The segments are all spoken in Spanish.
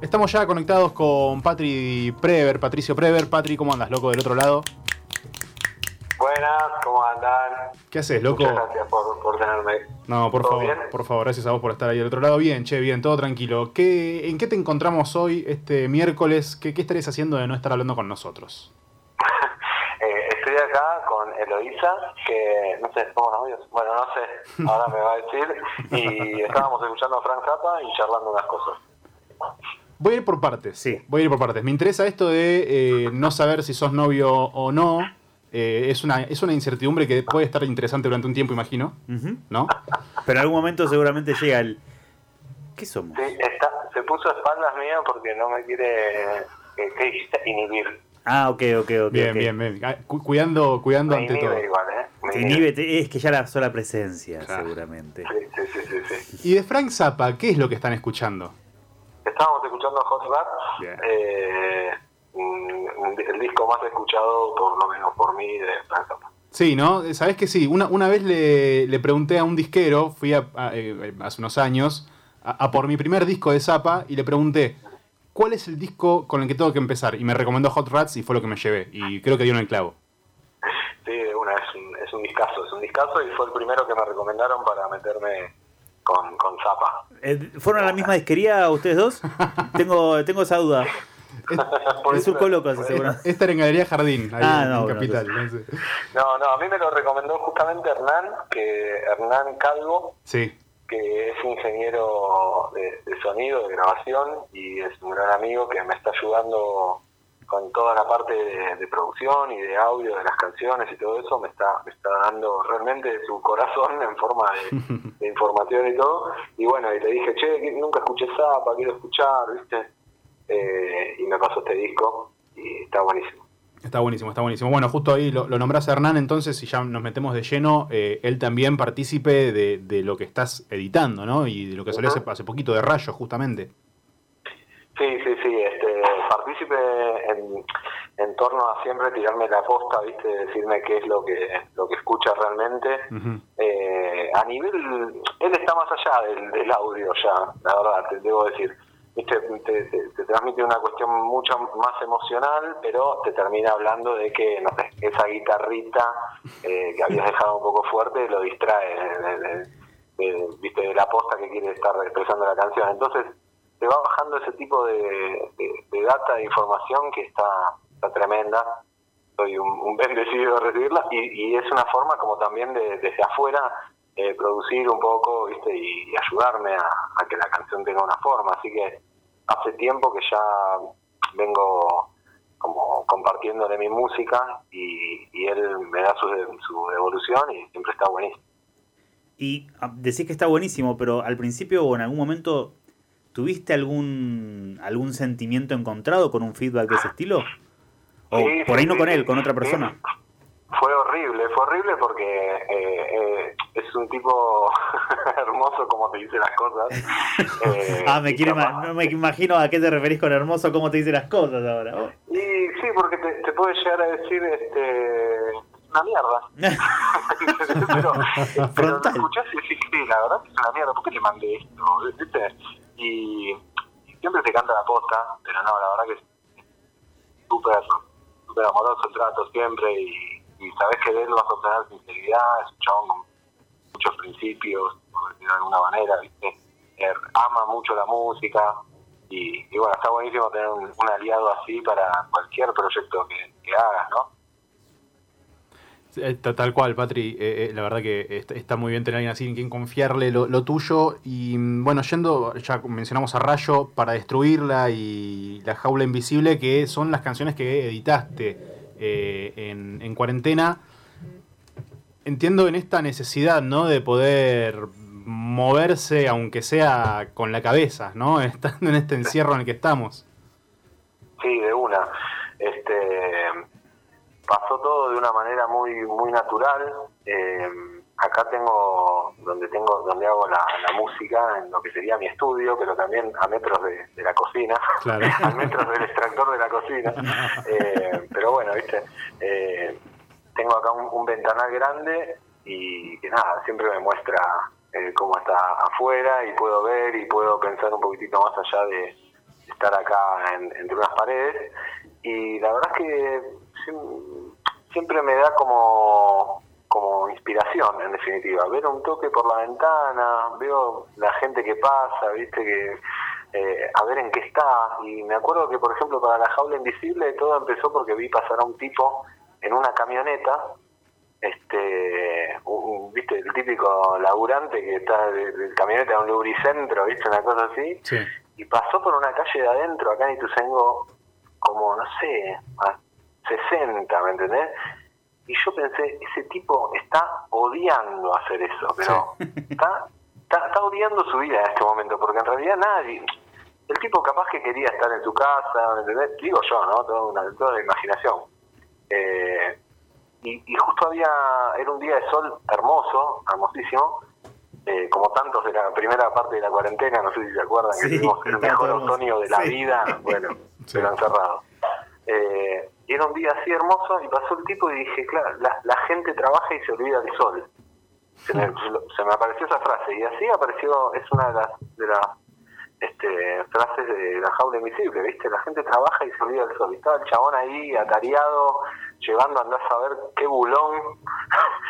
Estamos ya conectados con Patri Prever, Patricio Prever. Patri, ¿cómo andas, loco, del otro lado? Buenas, ¿cómo andan? ¿Qué haces, loco? Muchas gracias por, por tenerme. No, por ¿Todo favor, bien? por favor, gracias a vos por estar ahí del otro lado. Bien, che, bien, todo tranquilo. ¿Qué, ¿En qué te encontramos hoy, este miércoles? ¿Qué, qué estarías haciendo de no estar hablando con nosotros? Eh, estoy acá con Eloísa, que no sé, ¿somos novios? Bueno, no sé, ahora me va a decir. Y estábamos escuchando a Frank Zappa y charlando unas cosas. Voy a ir por partes. Sí. Voy a ir por partes. Me interesa esto de eh, no saber si sos novio o no. Eh, es, una, es una incertidumbre que puede estar interesante durante un tiempo, imagino. ¿No? Pero en algún momento seguramente llega el. ¿Qué somos? Sí, está, se puso a espaldas mías porque no me quiere, eh, ¿qué dijiste? Inhibir. Ah, ok, ok, ok. Bien, bien, bien. Ah, cu- cuidando cuidando Me ante todo. igual, ¿eh? Me Te inhibe. inhibe, te- es que ya la sola presencia, Claro. seguramente. Sí, sí, sí, sí, sí. Y de Frank Zappa, ¿qué es lo que están escuchando? Estábamos escuchando Hot Rap, eh, un- el disco más escuchado, por lo menos por mí, de Frank Zappa. Sí, ¿no? Sabes que sí. Una, una vez le, le pregunté a un disquero, fui a- a- eh, hace unos años, a, a por mi primer disco de Zappa y le pregunté, ¿cuál es el disco con el que tengo que empezar? Y me recomendó Hot Rats y fue lo que me llevé. Y creo que dieron el clavo. Sí, una, es un, es un discazo, es un discazo y fue el primero que me recomendaron para meterme con, con Zappa. Eh, ¿Fueron a la misma disquería ustedes dos? tengo, tengo esa duda. El surco loco. Esta era en Galería Jardín, ahí Ah, en, no, en bueno, Capital. no sé. No, no, a mí me lo recomendó justamente Hernán, que Hernán Calvo, Sí, que es ingeniero de, de sonido, de grabación, y es un gran amigo que me está ayudando con toda la parte de, de producción y de audio de las canciones y todo eso, me está, me está dando realmente su corazón en forma de, de información y todo. Y bueno, y le dije, che, nunca escuché Zapa, quiero escuchar, ¿viste? Eh, y me pasó este disco y está buenísimo. está buenísimo, está buenísimo. Bueno, justo ahí lo, lo nombrás a Hernán, entonces, si ya nos metemos de lleno, eh, él también partícipe de, de lo que estás editando, ¿no? Y de lo que salió hace, hace poquito de Rayo, justamente. Sí, sí, sí, este, partícipe en, en torno a siempre tirarme la posta, ¿viste? Decirme qué es lo que, lo que escucha realmente. Eh, a nivel, él está más allá del, del audio ya, la verdad, te debo decir. ¿Viste? Te, te- te transmite una cuestión mucho más emocional, pero te termina hablando de que, no sé, esa guitarrita eh, que habías dejado un poco fuerte lo distrae de, de- de- de- ¿viste? de la posta que quiere estar expresando la canción. Entonces, te va bajando ese tipo de, de- data, de información que está, está tremenda. Soy un, bendecido de recibirla y, es una forma como también de, desde afuera eh, producir un poco ¿viste? Y, ayudarme a, que la canción tenga una forma. Así que hace tiempo que ya vengo como compartiéndole mi música y, y él me da su, su devolución y siempre está buenísimo. Y ah, decís que está buenísimo, pero al principio o en algún momento, ¿tuviste algún, algún sentimiento encontrado con un feedback de ese estilo? O Sí, por ahí no con él, con otra persona. Fue horrible, fue horrible porque eh, eh, es un tipo hermoso como te dice las cosas. Eh, ah, me capaz- ma- no me imagino a qué te referís con hermoso, cómo te dice las cosas ahora. Y sí, porque te, te puede llegar a decir este una mierda. pero, pero lo escuchás y decís, sí, la verdad que es una mierda, ¿por qué le mandé esto? ¿Viste? Y, y siempre te canta la posta, pero no, la verdad que es súper súper amoroso el trato siempre y, y sabes que de él vas a obtener sinceridad, es un chabón con muchos principios, por decirlo de alguna manera, ¿viste? Eh, ama mucho la música y, y bueno, está buenísimo tener un, un aliado así para cualquier proyecto que, que hagas, ¿no? Eh, ta- Tal cual, Patri. eh, eh, la verdad que está, muy bien tener a alguien así en quien confiarle lo, tuyo. Y mm, bueno, yendo, ya mencionamos a Rayo, para destruirla y La Jaula Invisible, que son las canciones que editaste en, en cuarentena. Entiendo en esta necesidad, ¿no? De poder moverse, aunque sea con la cabeza, ¿no? Estando en este encierro en el que estamos. Sí, de pasó todo de una manera muy muy natural. Eh, acá tengo donde tengo donde hago la, la música en lo que sería mi estudio, pero también a metros de, de la cocina, Claro. a metros del extractor de la cocina. Eh, pero bueno, viste, eh, tengo acá un, un ventanal grande y que nada, siempre me muestra eh, cómo está afuera y puedo ver y puedo pensar un poquitito más allá de, estar acá entre unas paredes. Y la verdad es que siempre me da como como inspiración en definitiva. Ver un toque por la ventana veo la gente que pasa viste que eh, a ver en qué está. Y me acuerdo que por ejemplo para la jaula invisible todo empezó porque vi pasar a un tipo en una camioneta este viste el típico laburante que está del camioneta de un lubricentro viste una cosa así. Y pasó por una calle de adentro acá en Ituzaingó como no sé a 60 ¿me entendés? y yo pensé, ese tipo está odiando hacer eso, pero está, está, odiando su vida en este momento, porque en realidad nadie, el tipo capaz que quería estar en su casa, ¿entendés? digo yo, ¿no? Toda, una, toda la imaginación. Eh, y, justo había, era un día de sol hermoso, hermosísimo, eh, como tantos de la primera parte de la cuarentena, no sé si se acuerdan, que tuvimos el mejor otoño de la vida, bueno, pero encerrado. Eh, y era un día así hermoso y pasó el tipo y dije, claro, la, gente trabaja y se olvida del sol. Se me, se me, apareció esa frase y así apareció, es una de las, de las este, frases de la jaula invisible, ¿viste? La gente trabaja y se olvida del sol. Y estaba el chabón ahí atareado, llevando a andar a saber qué bulón,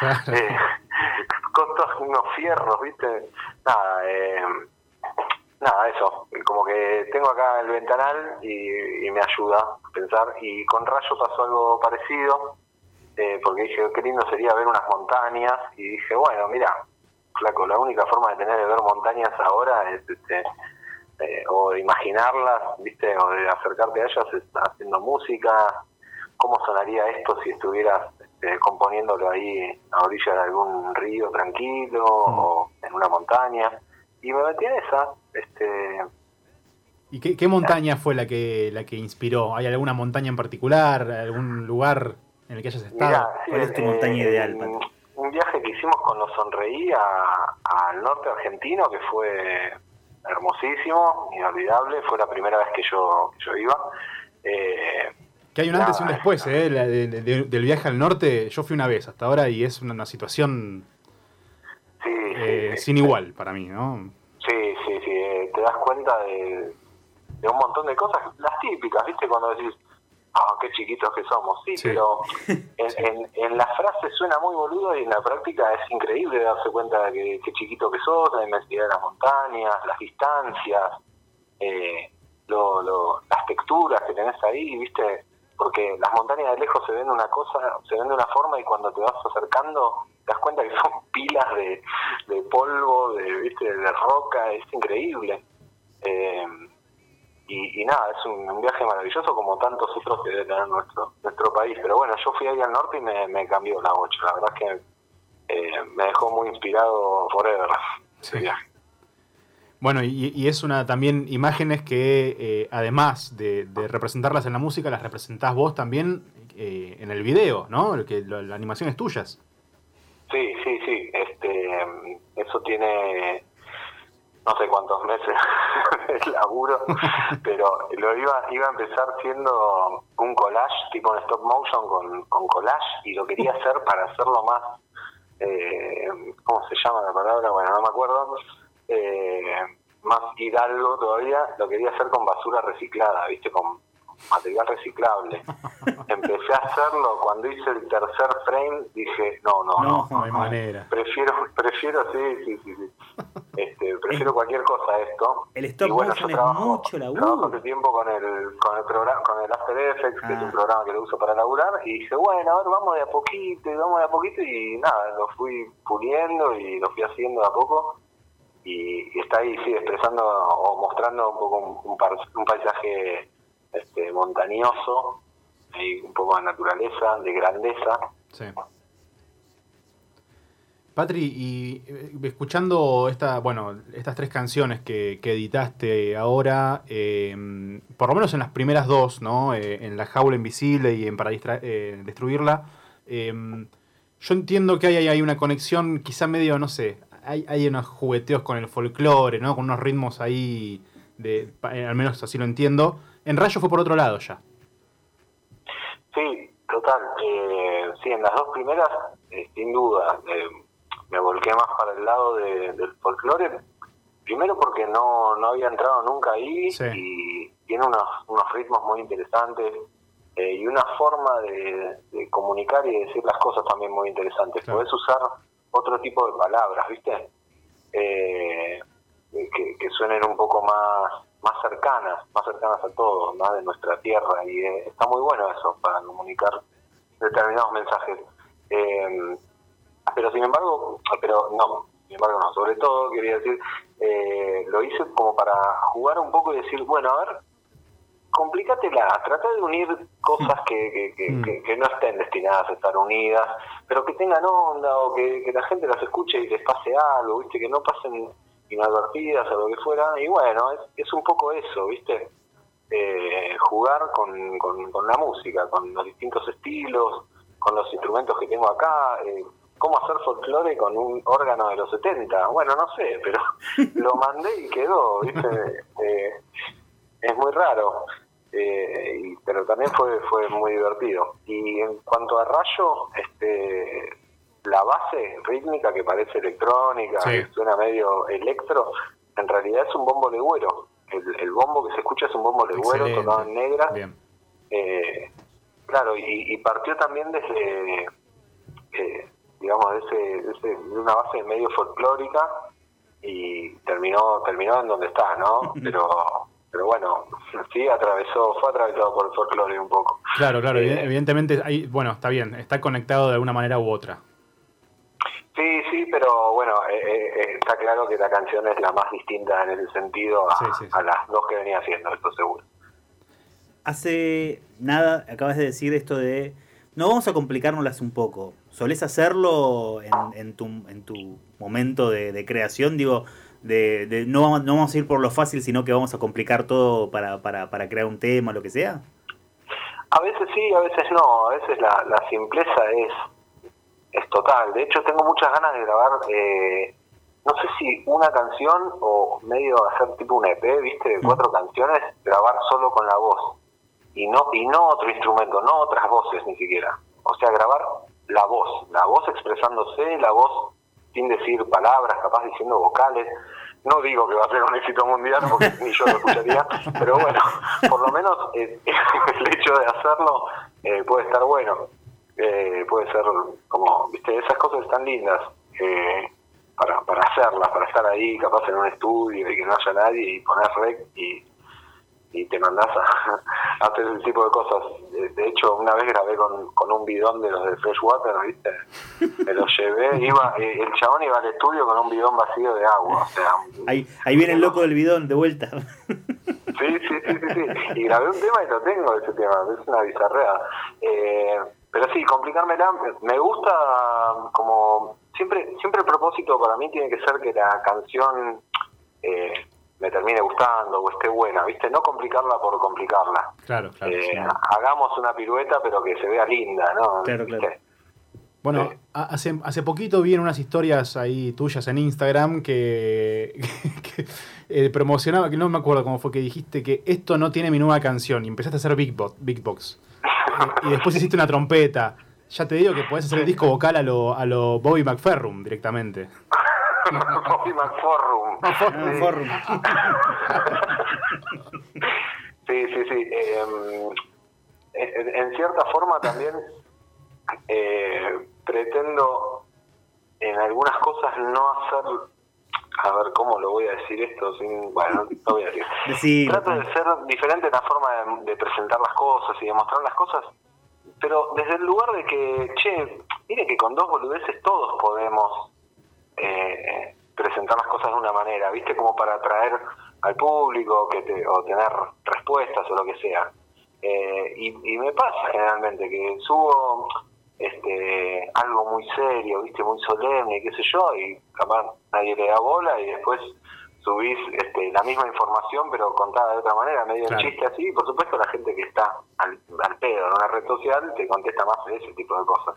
eh, con todos unos fierros, ¿viste? Nada, eh, nada, eso, como que tengo acá el ventanal y, me ayuda a pensar. Y con Rayo pasó algo parecido, eh, porque dije, qué lindo sería ver unas montañas. Y dije, bueno, mira, flaco, la única forma de tener de ver montañas ahora es, este, eh, o de imaginarlas, ¿viste? O de acercarte a ellas es haciendo música. ¿Cómo sonaría esto si estuvieras este, componiéndolo ahí a orilla de algún río tranquilo mm. o en una montaña? Y me metí en esa. Este, ¿Y qué, montaña fue la que la que inspiró? ¿Hay alguna montaña en particular? ¿Algún lugar en el que hayas estado? ¿Cuál es tu montaña ideal? Un viaje que hicimos con los Sonreí al norte argentino que fue hermosísimo, inolvidable. Fue la primera vez que yo, yo iba. Eh, que hay un antes y un después, eh, del viaje al norte. Yo fui una vez hasta ahora y es una situación eh, sin igual para mí, ¿no? Sí, sí, sí, eh, te das cuenta de, un montón de cosas, las típicas, ¿viste? Cuando decís, ah, qué chiquitos que somos, sí, pero en, en, la frase suena muy boludo y en la práctica es increíble darse cuenta de que, qué chiquito que sos, la inmensidad de las montañas, las distancias, eh, lo, las texturas que tenés ahí, ¿viste? Porque las montañas de lejos se ven una cosa, se ven de una forma y cuando te vas acercando te das cuenta que son pilas de, de polvo, de, ¿viste? de roca, es increíble. Eh, y, nada, es un, viaje maravilloso como tantos otros que debe tener nuestro, nuestro país. Pero bueno, yo fui ahí al norte y me, cambió la bocha. La verdad es que eh, me dejó muy inspirado forever ese viaje. Bueno, y, es una también imágenes que eh, además de, representarlas en la música, las representás vos también en el video, ¿no? Que la animación es tuyas. Sí, sí, sí. Este, eso tiene no sé cuántos meses de laburo, pero lo iba, iba a empezar siendo un collage, tipo en stop motion con, con collage, y lo quería hacer para hacerlo más, eh, ¿cómo se llama la palabra? Bueno, no me acuerdo, eh, más hidalgo todavía, lo quería hacer con basura reciclada, ¿viste? Con material reciclable. Empecé a hacerlo cuando hice el tercer frame, dije, no, no, no, no, hay manera. Prefiero, prefiero, sí, sí, sí, sí. Este, prefiero cualquier cosa a esto. El stop bueno, motion trabajo, es mucho laburo. Trabajo hace tiempo con el, con el programa, con el After Effects, que es un ah. programa que lo uso para laburar, y dije, bueno, a ver, vamos de a poquito, y vamos de a poquito, y nada, lo fui puliendo y lo fui haciendo de a poco. Y, está ahí, sí, expresando o mostrando un poco un, paisaje este, montañoso, hay un poco de naturaleza, de grandeza. Sí. Patri, y eh, escuchando esta, bueno, estas tres canciones que, editaste ahora, em, por lo menos en las primeras dos, ¿no? Eh, en La Jaula Invisible y en Para eh, Destruirla, em, yo entiendo que hay, hay una conexión quizá medio, no sé, hay, hay unos jugueteos con el folclore, ¿no? Con unos ritmos ahí, de, al menos así lo entiendo. En Rayo fue por otro lado ya. Sí, total. Eh, sí, en las dos primeras, eh, sin duda, eh, me volqué más para el lado del folclore. primero porque no, no había entrado nunca ahí Sí. y tiene unos, unos ritmos muy interesantes eh, y una forma de, de comunicar y decir las cosas también muy interesantes. Claro. Podés usar otro tipo de palabras, ¿viste? Eh, que, que suenen un poco más más cercanas, más cercanas a todo, más de nuestra tierra y eh, está muy bueno eso para comunicar determinados mensajes. Eh, pero sin embargo, pero no, sin embargo no, sobre todo quería decir, eh, lo hice como para jugar un poco y decir, bueno, a ver, complícatela, trata de unir cosas que, que, que, Mm. que- que no estén destinadas a estar unidas, pero que tengan onda o que, que la gente las escuche y les pase algo, viste, que no pasen inadvertidas o lo que fuera, y bueno, es, es un poco eso, viste, Eh, jugar con, con, con la música, con los distintos estilos, con los instrumentos que tengo acá, eh, cómo hacer folclore con un órgano de los 70, bueno, no sé, pero lo mandé y quedó, viste, Eh, es muy raro, eh, y- pero también fue fue muy divertido. Y en cuanto a Rayo, este la base rítmica que parece electrónica, Sí. que suena medio electro, en realidad es un bombo legüero. El, el bombo que se escucha es un bombo legüero Excelente. tocado en negra. Eh, claro, y, y partió también desde, eh, digamos, de, ese, de, ese- de una base medio folclórica y terminó terminó en donde está, ¿no? Pero pero bueno, sí atravesó, fue atravesado por el folclore un poco. Claro, claro, Eh, eviden- evidentemente, ahí, bueno, está bien, está conectado de alguna manera u otra. Sí, sí, pero bueno, eh, eh, eh, está claro que la canción es la más distinta en ese sentido a, Sí, sí, sí. a las dos que venía haciendo, esto seguro. Hace nada acabas de decir esto de no vamos a complicárnoslas un poco. ¿Solés hacerlo en, en tu, en tu momento de, de creación? Digo, de, de no, vamos, no vamos a ir por lo fácil, sino que vamos a complicar todo para, para, para crear un tema, lo que sea. A veces sí, a veces no, a veces la, la simpleza es, es total. De hecho, tengo muchas ganas de grabar, eh, no sé si una canción o medio hacer tipo un EP, ¿viste? De cuatro canciones, grabar solo con la voz. Y no, y no otro instrumento, no otras voces ni siquiera. O sea, grabar la voz, la voz expresándose, la voz sin decir palabras, capaz diciendo vocales. No digo que va a ser un éxito mundial porque ni yo lo escucharía, pero bueno, por lo menos eh, el hecho de hacerlo eh, puede estar bueno. Eh, puede ser como, viste, esas cosas están lindas eh, para, para hacerlas, para estar ahí, capaz en un estudio y que no haya nadie y poner rec y, y te mandás a, a hacer ese tipo de cosas. De, de hecho, una vez grabé con, con un bidón de los de Freshwater, ¿viste? Me lo llevé, iba, eh, el chabón iba al estudio con un bidón vacío de agua, o sea... Ahí, ahí viene el loco del bidón de vuelta. Sí, sí, sí, sí, sí. Y grabé un tema y lo tengo, ese tema, es una bizarrea. Eh, pero sí, complicármela, me gusta como... Siempre siempre el propósito para mí tiene que ser que la canción eh, me termine gustando o esté buena, ¿viste? No complicarla por complicarla. Claro, claro. Eh, sí. Hagamos una pirueta pero que se vea linda, ¿no? Claro, ¿Viste? claro. Bueno, Sí. hace, hace poquito vi en unas historias ahí tuyas en Instagram que, que, eh, promocionaba, que no me acuerdo cómo fue que dijiste que esto no tiene mi nueva canción y empezaste a hacer Big, Bo- Big Box. Eh, y después hiciste una trompeta. Ya te digo que podés hacer el disco vocal a lo, a lo Bobby McFerrum directamente. Bobby McForrum. Ah, Sí. Sí, sí, sí. Eh, en, en cierta forma también eh, pretendo en algunas cosas no hacer... A ver, ¿cómo lo voy a decir esto? Sin, bueno, no voy a decir. Trato de ser diferente en la forma de, de presentar las cosas y de mostrar las cosas, pero desde el lugar de que, che, mire que con dos boludeces todos podemos eh, presentar las cosas de una manera, ¿viste? Como para atraer al público que te, o tener respuestas o lo que sea. Eh, y, y me pasa generalmente que subo este algo muy serio, ¿viste? Muy solemne, qué sé yo, y capaz nadie le da bola y después subís este, la misma información pero contada de otra manera, medio Claro. chiste así, y por supuesto la gente que está al, al pedo en una red social te contesta más de ese tipo de cosas.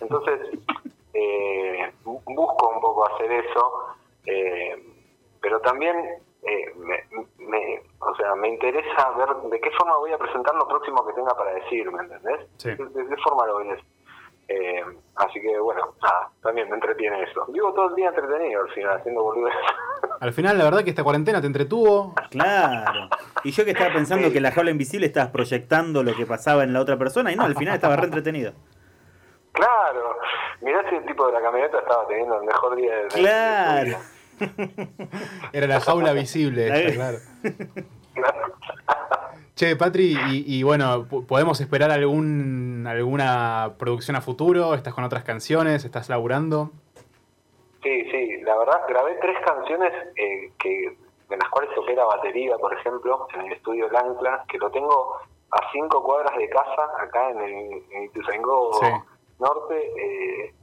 Entonces, eh, bu- busco un poco hacer eso, eh, pero también eh, me, me- o sea, me interesa ver de qué forma voy a presentar lo próximo que tenga para decir, ¿me entendés? Sí. ¿De, de qué forma lo voy a decir? Eh, así que bueno, nada, también me entretiene eso. Vivo todo el día entretenido al final, haciendo boludeces. Al final, la verdad que esta cuarentena te entretuvo. Claro. Y yo que estaba pensando que la jaula invisible estabas proyectando lo que pasaba en la otra persona y no, al final estaba re entretenido. Claro, mirá si el tipo de la camioneta estaba teniendo el mejor día de, de- de su Claro. vida. Era la jaula visible, esta, claro. Claro. Che, Patri, y, y bueno, po- ¿podemos esperar algún alguna producción a futuro? ¿Estás con otras canciones? ¿Estás laburando? Sí, sí, la verdad grabé tres canciones eh, que de las cuales toqué la batería, por ejemplo, en el estudio Lancla, que lo tengo a cinco cuadras de casa, acá en, el, en Ituzaingó Sí. Norte. eh,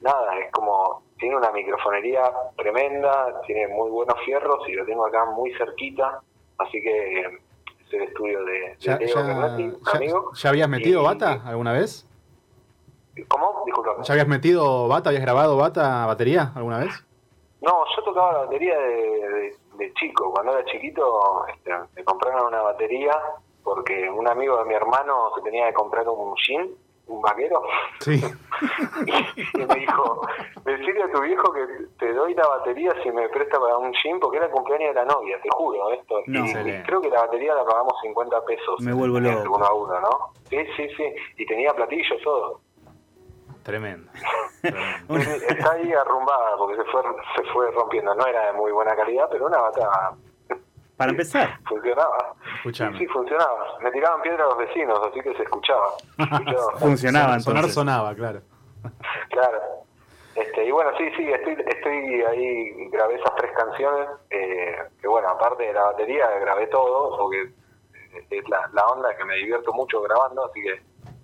nada, es como, tiene una microfonería tremenda, tiene muy buenos fierros y lo tengo acá muy cerquita, así que eh, es el estudio de, de ¿Ya, Leo ya- Bernati, un ya- amigo. ya habías metido Y- bata alguna vez? ¿Cómo? ¿Ya habías metido bata? ¿Habías grabado bata, batería alguna vez? No, yo tocaba la batería de, de- de chico. Cuando era chiquito este, me compraron una batería porque un amigo de mi hermano se tenía que comprar un jean, un vaquero, Sí. y me dijo, decirle a tu viejo que te doy la batería si me presta para un jean porque era el cumpleaños de la novia, te juro esto. No. Y- creo que la batería la pagamos 50 pesos. Me vuelvo eh, loco. Uno a uno, ¿no? Sí, sí, sí. Y tenía platillos, todo. Tremendo. Está ahí arrumbada porque se fue, se fue rompiendo. No era de muy buena calidad, pero una bata Para empezar, funcionaba. Escuchame. Sí, sí, funcionaba. Me tiraban piedra los vecinos, así que se escuchaba. Se escuchaba. funcionaba Sonar sonaba, claro. claro. Este, y bueno, sí, sí, estoy, estoy ahí, grabé esas tres canciones, eh, que bueno, aparte de la batería, grabé todo, porque es la, la onda que me divierto mucho grabando, así que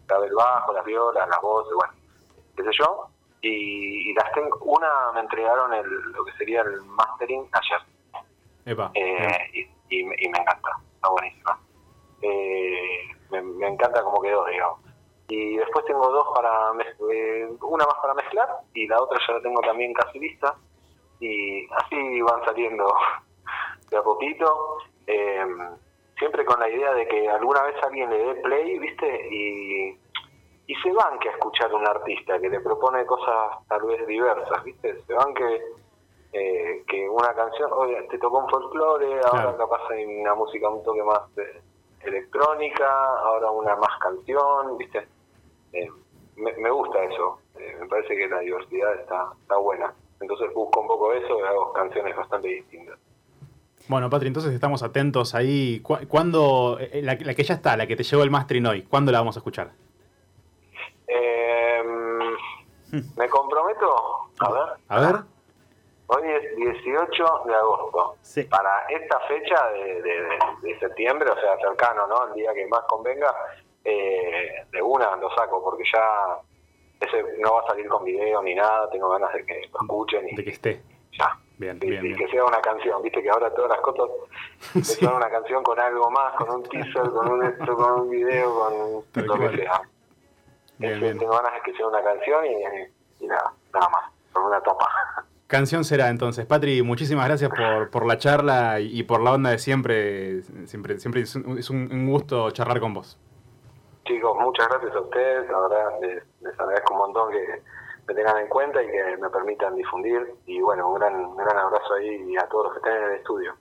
grabé el bajo, las violas, las voces, bueno, qué sé yo. Y, y las tengo, una me entregaron el, lo que sería el mastering ayer. Epa. Eh, y, y me- y me encanta, está buenísima. Eh, me, me encanta cómo quedó, digamos. Y después tengo dos para, eh, una más para mezclar y la otra ya la tengo también casi lista. Y así van saliendo de a poquito. Eh, siempre con la idea de que alguna vez alguien le dé play, ¿viste? Y, y se banque a escuchar a un artista que le propone cosas tal vez diversas, ¿viste? Se banque eh, que una canción, oye, te tocó un folclore, ahora Claro. capaz hay una música un toque más eh, electrónica, ahora una más canción, ¿viste? Eh, me, me gusta eso, eh, me parece que la diversidad está, está buena. Entonces busco un poco eso y hago canciones bastante distintas. Bueno, Patri, entonces estamos atentos ahí. ¿Cu- ¿Cuándo, eh, la, la que ya está, la que te llegó el mastering hoy, ¿cuándo la vamos a escuchar? Eh, me comprometo, a ver, A ver. Hoy es 18 de agosto. Sí. Para esta fecha de, de- de septiembre, o sea, cercano, ¿no? El día que más convenga, eh, de una lo saco, porque ya ese no va a salir con video ni nada, tengo ganas de que lo escuchen y De que esté. ya. Bien, bien, bien. que sea una canción, viste que ahora todas las cosas Sí. son una canción con algo más, con un teaser, con un esto, con un video, con Tal lo que sea. Bien, bien. Tengo ganas de que sea una canción y, y nada, nada más, con una tapa. Canción será entonces. Patri, muchísimas gracias por, por la charla y, y por la onda de siempre. Siempre, siempre es un, es un- un gusto charlar con vos. Chicos, muchas gracias a ustedes, la verdad les, les agradezco un montón que me tengan en cuenta y que me permitan difundir. Y bueno, un gran, un gran abrazo ahí a todos los que estén en el estudio.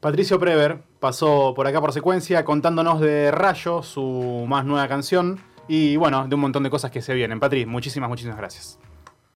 Patricio Prever pasó por acá por secuencia contándonos de Rayo, su más nueva canción, y bueno, de un montón de cosas que se vienen. Patri, muchísimas, muchísimas gracias.